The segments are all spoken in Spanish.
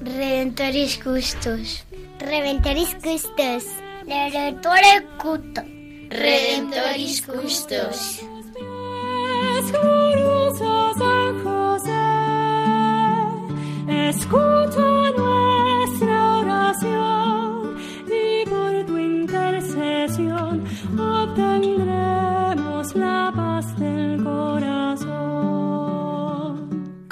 Redentoris Custos. Redentoris Custos. Redentore Cuto. Redentoris Custos. Glorioso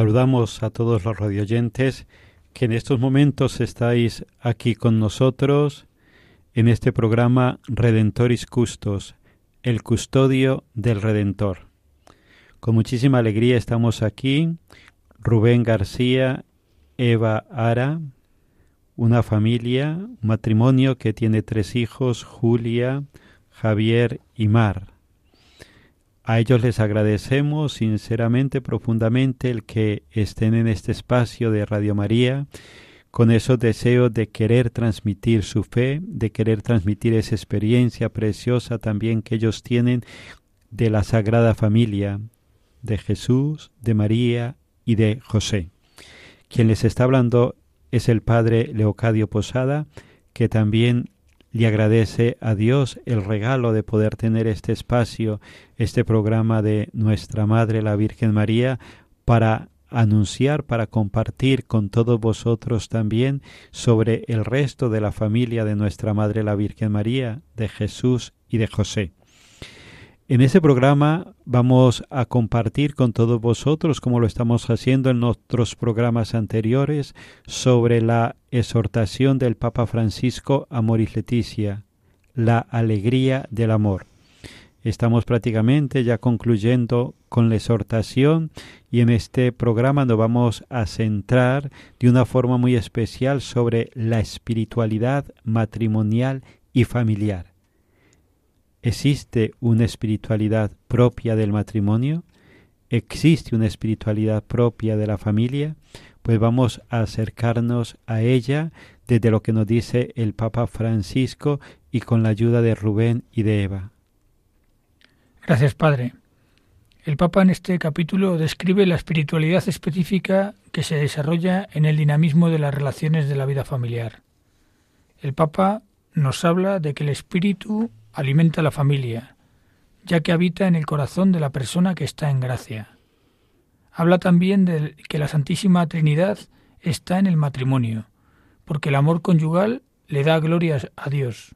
Saludamos a todos los radioyentes que en estos momentos estáis aquí con nosotros en este programa Redentoris Custos, el custodio del Redentor. Con muchísima alegría estamos aquí, Rubén García, Eva Ara, una familia, un matrimonio que tiene tres hijos, Julia, Javier y Mar. A ellos les agradecemos sinceramente, profundamente, el que estén en este espacio de Radio María con esos deseos de querer transmitir su fe, de querer transmitir esa experiencia preciosa también que ellos tienen de la Sagrada Familia, de Jesús, de María y de José. Quien les está hablando es el Padre Leocadio Posada, que también le agradece a Dios el regalo de poder tener este espacio, este programa de Nuestra Madre la Virgen María, para anunciar, para compartir con todos vosotros también sobre el resto de la familia de Nuestra Madre la Virgen María, de Jesús y de José. En este programa vamos a compartir con todos vosotros, como lo estamos haciendo en otros programas anteriores, sobre la exhortación del Papa Francisco Amoris Leticia, la alegría del amor. Estamos prácticamente ya concluyendo con la exhortación y en este programa nos vamos a centrar de una forma muy especial sobre la espiritualidad matrimonial y familiar. ¿Existe una espiritualidad propia del matrimonio? ¿Existe una espiritualidad propia de la familia? Pues vamos a acercarnos a ella desde lo que nos dice el Papa Francisco y con la ayuda de Rubén y de Eva. Gracias, Padre. El Papa en este capítulo describe la espiritualidad específica que se desarrolla en el dinamismo de las relaciones de la vida familiar. El Papa nos habla de que el espíritu alimenta la familia, ya que habita en el corazón de la persona que está en gracia. Habla también de que la Santísima Trinidad está en el matrimonio, porque el amor conyugal le da gloria a Dios.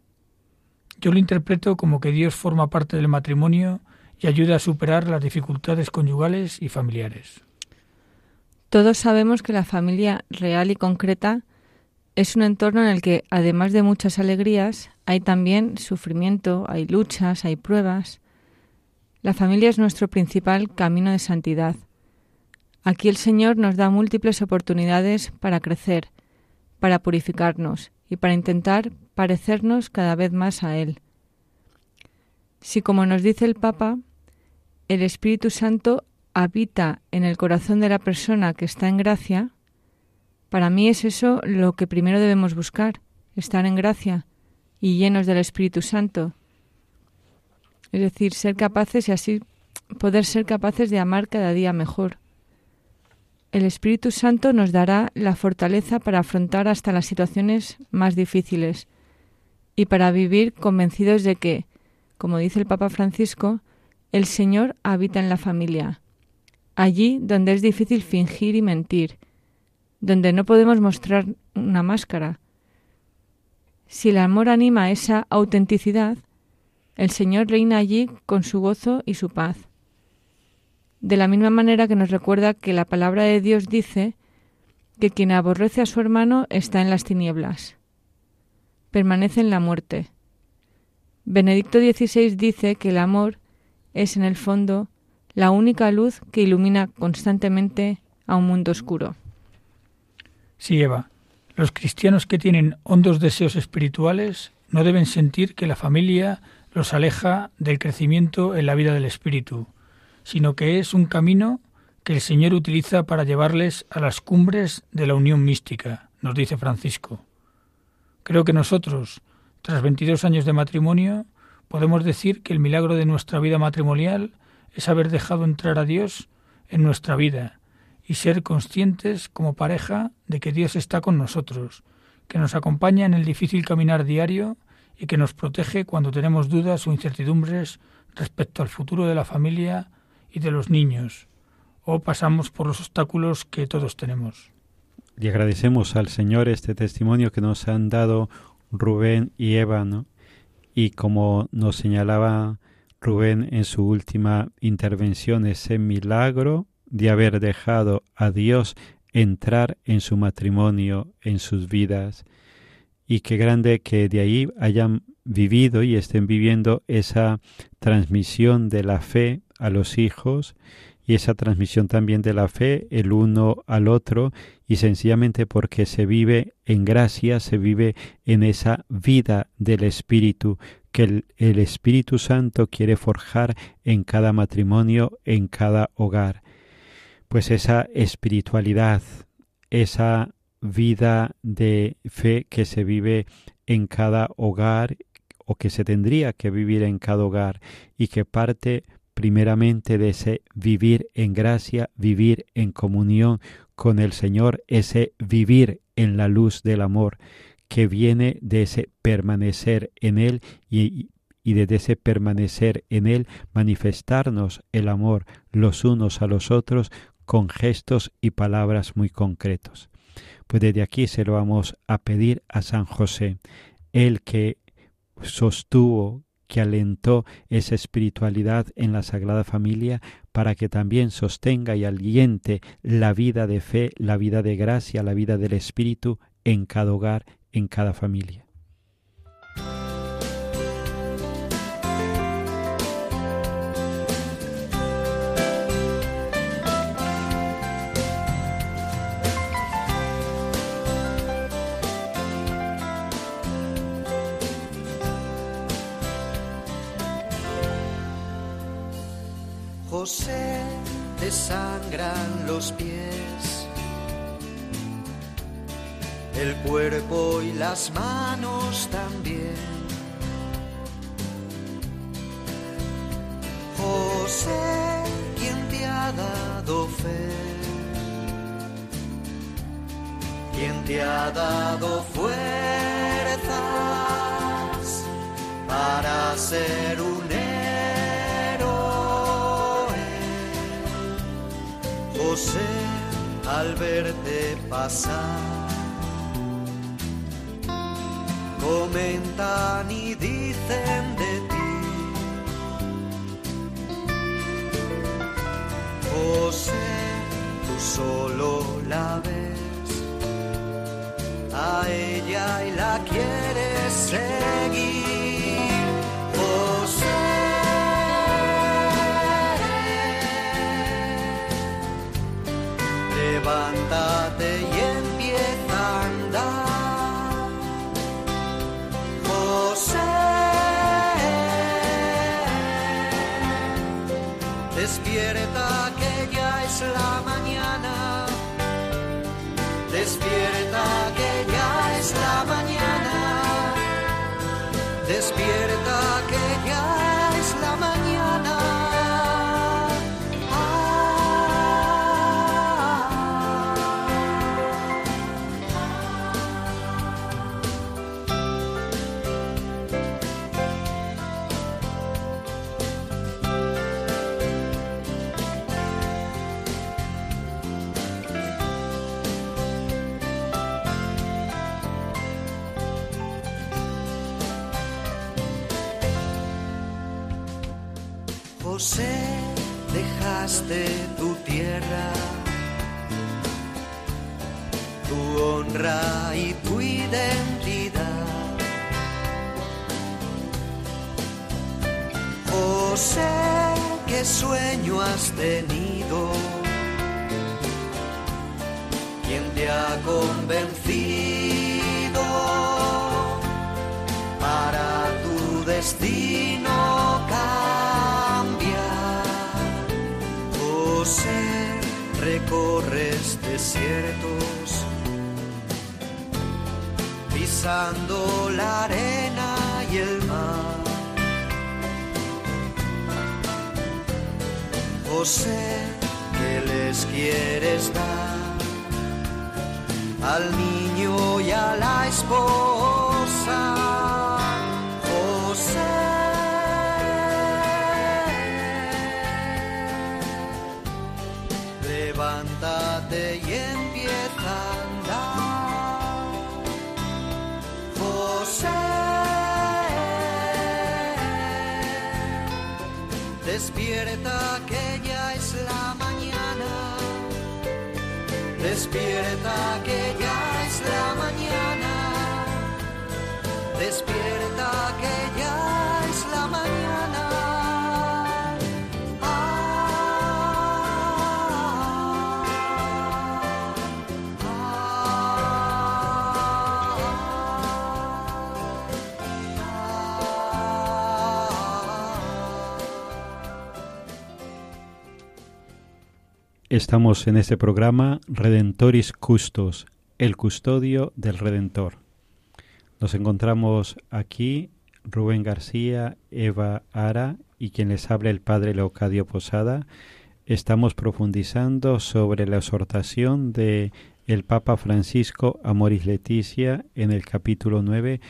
Yo lo interpreto como que Dios forma parte del matrimonio y ayuda a superar las dificultades conyugales y familiares. Todos sabemos que la familia real y concreta es un entorno en el que, además de muchas alegrías, hay también sufrimiento, hay luchas, hay pruebas. La familia es nuestro principal camino de santidad. Aquí el Señor nos da múltiples oportunidades para crecer, para purificarnos y para intentar parecernos cada vez más a Él. Si, como nos dice el Papa, el Espíritu Santo habita en el corazón de la persona que está en gracia, para mí es eso lo que primero debemos buscar, estar en gracia y llenos del Espíritu Santo. Es decir, ser capaces y así poder ser capaces de amar cada día mejor. El Espíritu Santo nos dará la fortaleza para afrontar hasta las situaciones más difíciles y para vivir convencidos de que, como dice el Papa Francisco, el Señor habita en la familia, allí donde es difícil fingir y mentir, donde no podemos mostrar una máscara. Si el amor anima esa autenticidad, el Señor reina allí con su gozo y su paz. De la misma manera que nos recuerda que la palabra de Dios dice que quien aborrece a su hermano está en las tinieblas, permanece en la muerte. Benedicto XVI dice que el amor es en el fondo la única luz que ilumina constantemente a un mundo oscuro. Sí, Eva, los cristianos que tienen hondos deseos espirituales no deben sentir que la familia los aleja del crecimiento en la vida del espíritu, sino que es un camino que el Señor utiliza para llevarles a las cumbres de la unión mística, nos dice Francisco. Creo que nosotros, tras 22 años de matrimonio, podemos decir que el milagro de nuestra vida matrimonial es haber dejado entrar a Dios en nuestra vida y ser conscientes como pareja de que Dios está con nosotros, que nos acompaña en el difícil caminar diario y que nos protege cuando tenemos dudas o incertidumbres respecto al futuro de la familia y de los niños, o pasamos por los obstáculos que todos tenemos. Y agradecemos al Señor este testimonio que nos han dado Rubén y Eva, Y como nos señalaba Rubén en su última intervención, ese milagro de haber dejado a Dios entrar en su matrimonio, en sus vidas. Y qué grande que de ahí hayan vivido y estén viviendo esa transmisión de la fe a los hijos y esa transmisión también de la fe el uno al otro y sencillamente porque se vive en gracia, se vive en esa vida del Espíritu que el, el, Espíritu Santo quiere forjar en cada matrimonio, en cada hogar. Pues esa espiritualidad, esa vida de fe que se vive en cada hogar o que se tendría que vivir en cada hogar y que parte primeramente de ese vivir en gracia, vivir en comunión con el Señor, ese vivir en la luz del amor que viene de ese permanecer en Él y, y desde ese permanecer en Él manifestarnos el amor los unos a los otros con gestos y palabras muy concretos. Pues desde aquí se lo vamos a pedir a San José, el que sostuvo, que alentó esa espiritualidad en la Sagrada Familia para que también sostenga y aliente la vida de fe, la vida de gracia, la vida del Espíritu en cada hogar, en cada familia. Sangran los pies, el cuerpo y las manos también. José, quien te ha dado fe, quien te ha dado fuerzas para ser un al verte pasar. Comentan y dicen de ti. José, tú solo la ves a ella y la quieres seguir. Despierta José, dejaste tu tierra, tu honra y tu identidad. José, qué sueño has tenido ¿Quién te ha convencido para tu destino recorres desiertos, pisando la arena y el mar. José, ¿qué les quieres dar? al niño y a la esposa. Y empieza a andar. José. Despierta que ya es la mañana. Despierta que ya Estamos en este programa Redentoris Custos, el custodio del Redentor. Nos encontramos aquí Rubén García, Eva Ara y quien les habla el Padre Leocadio Posada. Estamos profundizando sobre la exhortación de el Papa Francisco a Moris Leticia en el capítulo 9,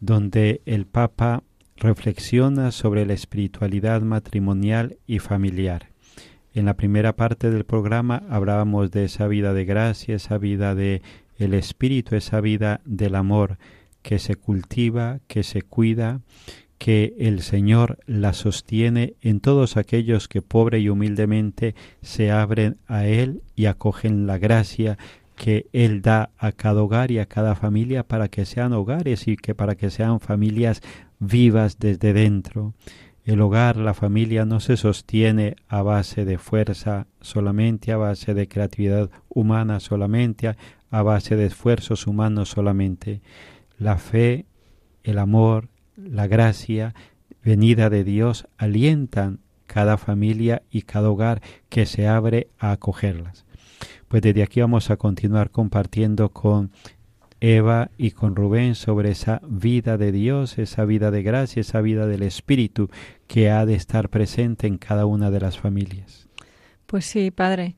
donde el Papa reflexiona sobre la espiritualidad matrimonial y familiar. En la primera parte del programa hablábamos de esa vida de gracia, esa vida de el espíritu, esa vida del amor que se cultiva, que se cuida, que el Señor la sostiene en todos aquellos que pobre y humildemente se abren a Él y acogen la gracia que Él da a cada hogar y a cada familia para que sean hogares y que para que sean familias vivas desde dentro. El hogar, la familia no se sostiene a base de fuerza solamente, a base de creatividad humana solamente, a base de esfuerzos humanos solamente. La fe, el amor, la gracia venida de Dios alientan cada familia y cada hogar que se abre a acogerlas. Pues desde aquí vamos a continuar compartiendo con Eva y con Rubén sobre esa vida de Dios, esa vida de gracia, esa vida del Espíritu que ha de estar presente en cada una de las familias. Pues sí, Padre.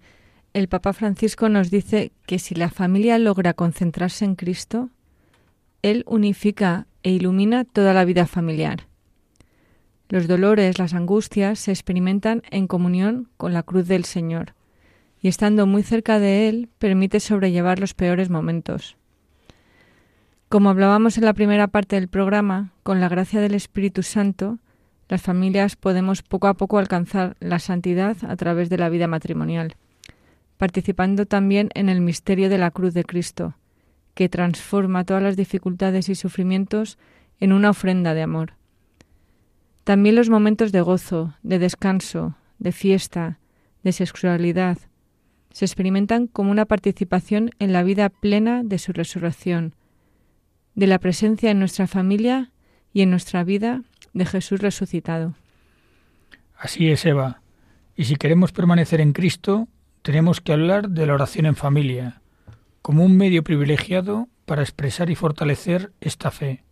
El Papa Francisco nos dice que si la familia logra concentrarse en Cristo, Él unifica e ilumina toda la vida familiar. Los dolores, las angustias se experimentan en comunión con la cruz del Señor, y estando muy cerca de Él permite sobrellevar los peores momentos. Como hablábamos en la primera parte del programa, con la gracia del Espíritu Santo, las familias podemos poco a poco alcanzar la santidad a través de la vida matrimonial, participando también en el misterio de la cruz de Cristo, que transforma todas las dificultades y sufrimientos en una ofrenda de amor. También los momentos de gozo, de descanso, de fiesta, de sexualidad, se experimentan como una participación en la vida plena de su resurrección, de la presencia en nuestra familia y en nuestra vida de Jesús resucitado. Así es, Eva. Y si queremos permanecer en Cristo, tenemos que hablar de la oración en familia, como un medio privilegiado para expresar y fortalecer esta fe.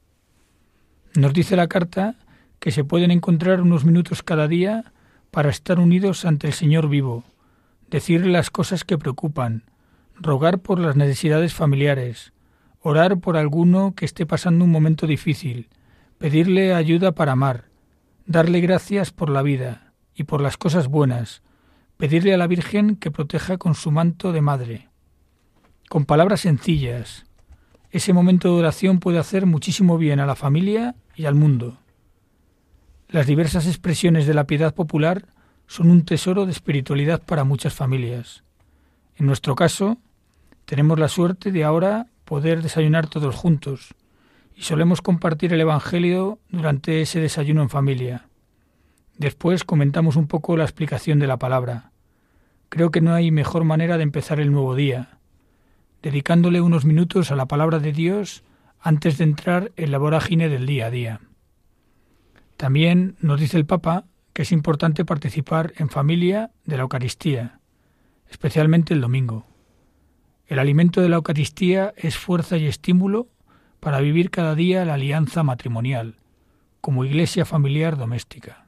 Nos dice la carta que se pueden encontrar unos minutos cada día para estar unidos ante el Señor vivo, decirle las cosas que preocupan, rogar por las necesidades familiares, orar por alguno que esté pasando un momento difícil, pedirle ayuda para amar, darle gracias por la vida y por las cosas buenas, pedirle a la Virgen que proteja con su manto de madre. Con palabras sencillas, ese momento de oración puede hacer muchísimo bien a la familia y al mundo. Las diversas expresiones de la piedad popular son un tesoro de espiritualidad para muchas familias. En nuestro caso, tenemos la suerte de ahora poder desayunar todos juntos y solemos compartir el Evangelio durante ese desayuno en familia. Después comentamos un poco la explicación de la palabra. Creo que no hay mejor manera de empezar el nuevo día, dedicándole unos minutos a la palabra de Dios antes de entrar en la vorágine del día a día. También nos dice el Papa que es importante participar en familia de la Eucaristía, especialmente el domingo. El alimento de la Eucaristía es fuerza y estímulo para vivir cada día la alianza matrimonial, como iglesia familiar doméstica.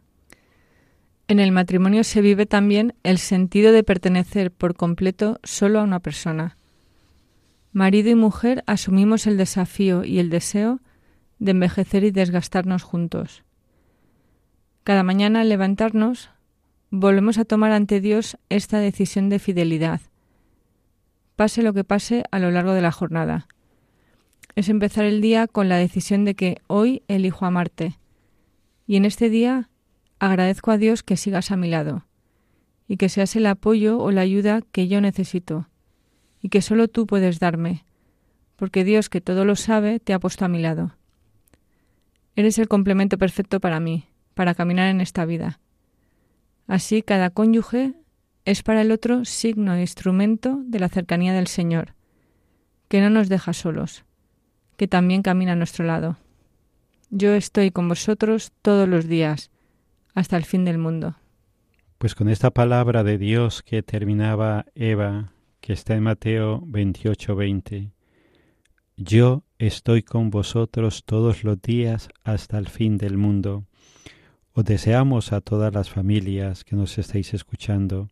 En el matrimonio se vive también el sentido de pertenecer por completo solo a una persona. Marido y mujer asumimos el desafío y el deseo de envejecer y desgastarnos juntos. Cada mañana al levantarnos, volvemos a tomar ante Dios esta decisión de fidelidad, pase lo que pase a lo largo de la jornada. Es empezar el día con la decisión de que hoy elijo amarte, y en este día agradezco a Dios que sigas a mi lado, y que seas el apoyo o la ayuda que yo necesito, y que solo tú puedes darme, porque Dios que todo lo sabe te ha puesto a mi lado. Eres el complemento perfecto para mí, para caminar en esta vida. Así cada cónyuge es para el otro signo e instrumento de la cercanía del Señor, que no nos deja solos, que también camina a nuestro lado. Yo estoy con vosotros todos los días, hasta el fin del mundo. Pues con esta palabra de Dios que terminaba Eva, que está en Mateo 28, 20, yo estoy con vosotros todos los días hasta el fin del mundo. Os deseamos a todas las familias que nos estáis escuchando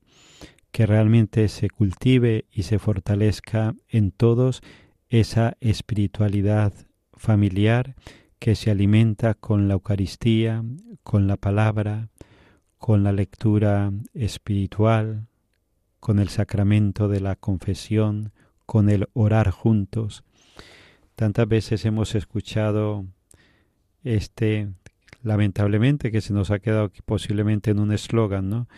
que realmente se cultive y se fortalezca en todos esa espiritualidad familiar que se alimenta con la Eucaristía, con la palabra, con la lectura espiritual, con el sacramento de la confesión, con el orar juntos. Tantas veces hemos escuchado este lamentablemente que se nos ha quedado posiblemente en un eslogan, ¿no?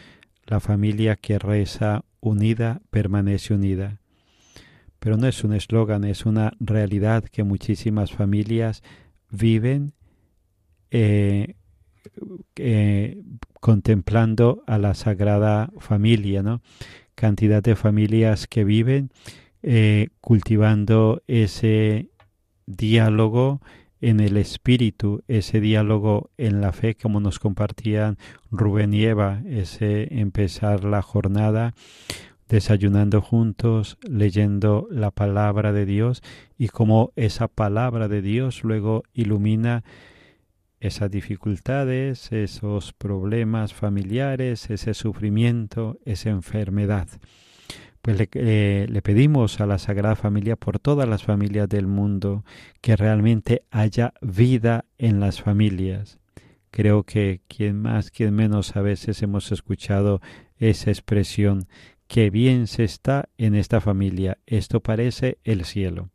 La familia que reza unida permanece unida. Pero no es un eslogan, es una realidad que muchísimas familias viven eh, eh, contemplando a la Sagrada Familia, ¿no? Cantidad de familias que viven eh, cultivando ese diálogo en el espíritu, ese diálogo en la fe, como nos compartían Rubén y Eva, ese empezar la jornada desayunando juntos, leyendo la palabra de Dios y cómo esa palabra de Dios luego ilumina esas dificultades, esos problemas familiares, ese sufrimiento, esa enfermedad. Pues eh, le, pedimos a la Sagrada Familia por todas las familias del mundo que realmente haya vida en las familias. Creo que quien más, quien menos a veces hemos escuchado esa expresión, que bien se está en esta familia, esto parece el cielo.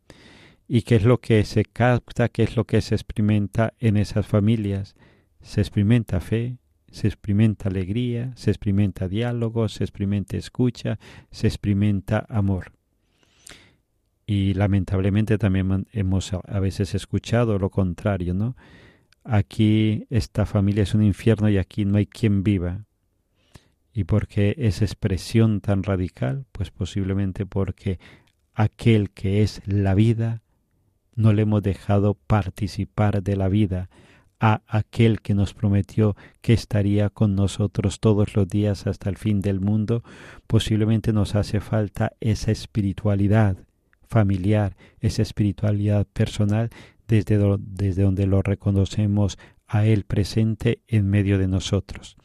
¿Y qué es lo que se capta, qué es lo que se experimenta en esas familias? Se experimenta fe, se experimenta alegría, se experimenta diálogo, se experimenta escucha, se experimenta amor. Y lamentablemente también hemos a veces escuchado lo contrario, ¿no? Aquí esta familia es un infierno y aquí no hay quien viva. ¿Y por qué esa expresión tan radical? Pues posiblemente porque aquel que es la vida no le hemos dejado participar de la vida, a aquel que nos prometió que estaría con nosotros todos los días hasta el fin del mundo, posiblemente nos hace falta esa espiritualidad familiar, esa espiritualidad personal desde, desde donde lo reconocemos a Él presente en medio de nosotros.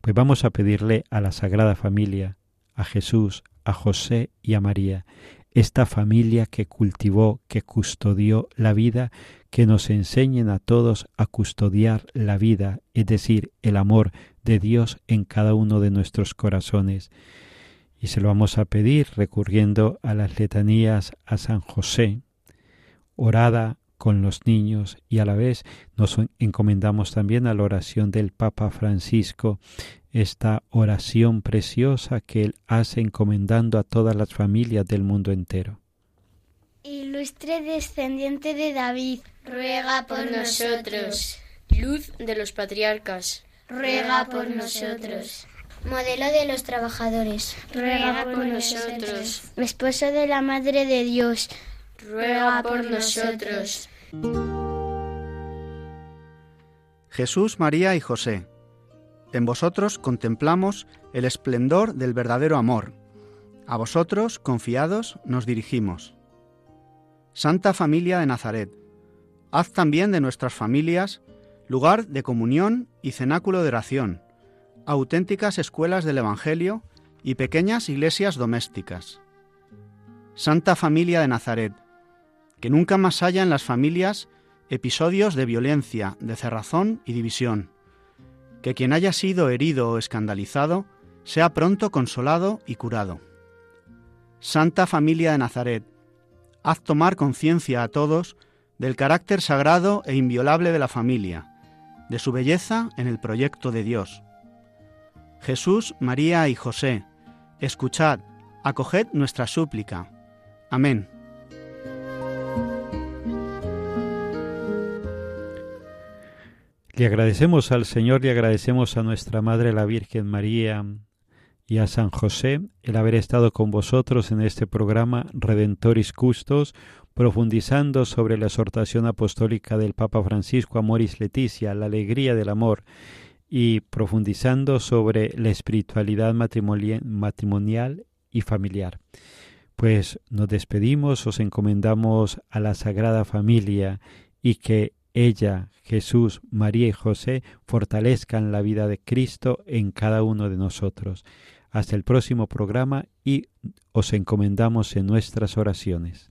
Pues vamos a pedirle a la Sagrada Familia, a Jesús, a José y a María, esta familia que cultivó, que custodió la vida, que nos enseñen a todos a custodiar la vida, es decir, el amor de Dios en cada uno de nuestros corazones. Y se lo vamos a pedir recurriendo a las letanías a San José, orada con los niños y a la vez nos encomendamos también a la oración del Papa Francisco, esta oración preciosa que él hace encomendando a todas las familias del mundo entero. Ilustre descendiente de David, ruega por nosotros. Luz de los patriarcas, ruega por nosotros. Modelo de los trabajadores, ruega por nosotros. Esposo de la Madre de Dios, ruega por nosotros. Jesús, María y José, en vosotros contemplamos el esplendor del verdadero amor. A vosotros, confiados, nos dirigimos. Santa Familia de Nazaret, haz también de nuestras familias lugar de comunión y cenáculo de oración, auténticas escuelas del Evangelio y pequeñas iglesias domésticas. Santa Familia de Nazaret, que nunca más haya en las familias episodios de violencia, de cerrazón y división. Que quien haya sido herido o escandalizado sea pronto consolado y curado. Santa Familia de Nazaret, haz tomar conciencia a todos del carácter sagrado e inviolable de la familia, de su belleza en el proyecto de Dios. Jesús, María y José, escuchad, acoged nuestra súplica. Amén. Le agradecemos al Señor y agradecemos a nuestra Madre la Virgen María y a San José el haber estado con vosotros en este programa Redentoris Custos, profundizando sobre la exhortación apostólica del Papa Francisco Amoris Leticia, la alegría del amor, y profundizando sobre la espiritualidad matrimonial y familiar. Pues nos despedimos, os encomendamos a la Sagrada Familia y que ella, Jesús, María y José fortalezcan la vida de Cristo en cada uno de nosotros. Hasta el próximo programa y os encomendamos en nuestras oraciones.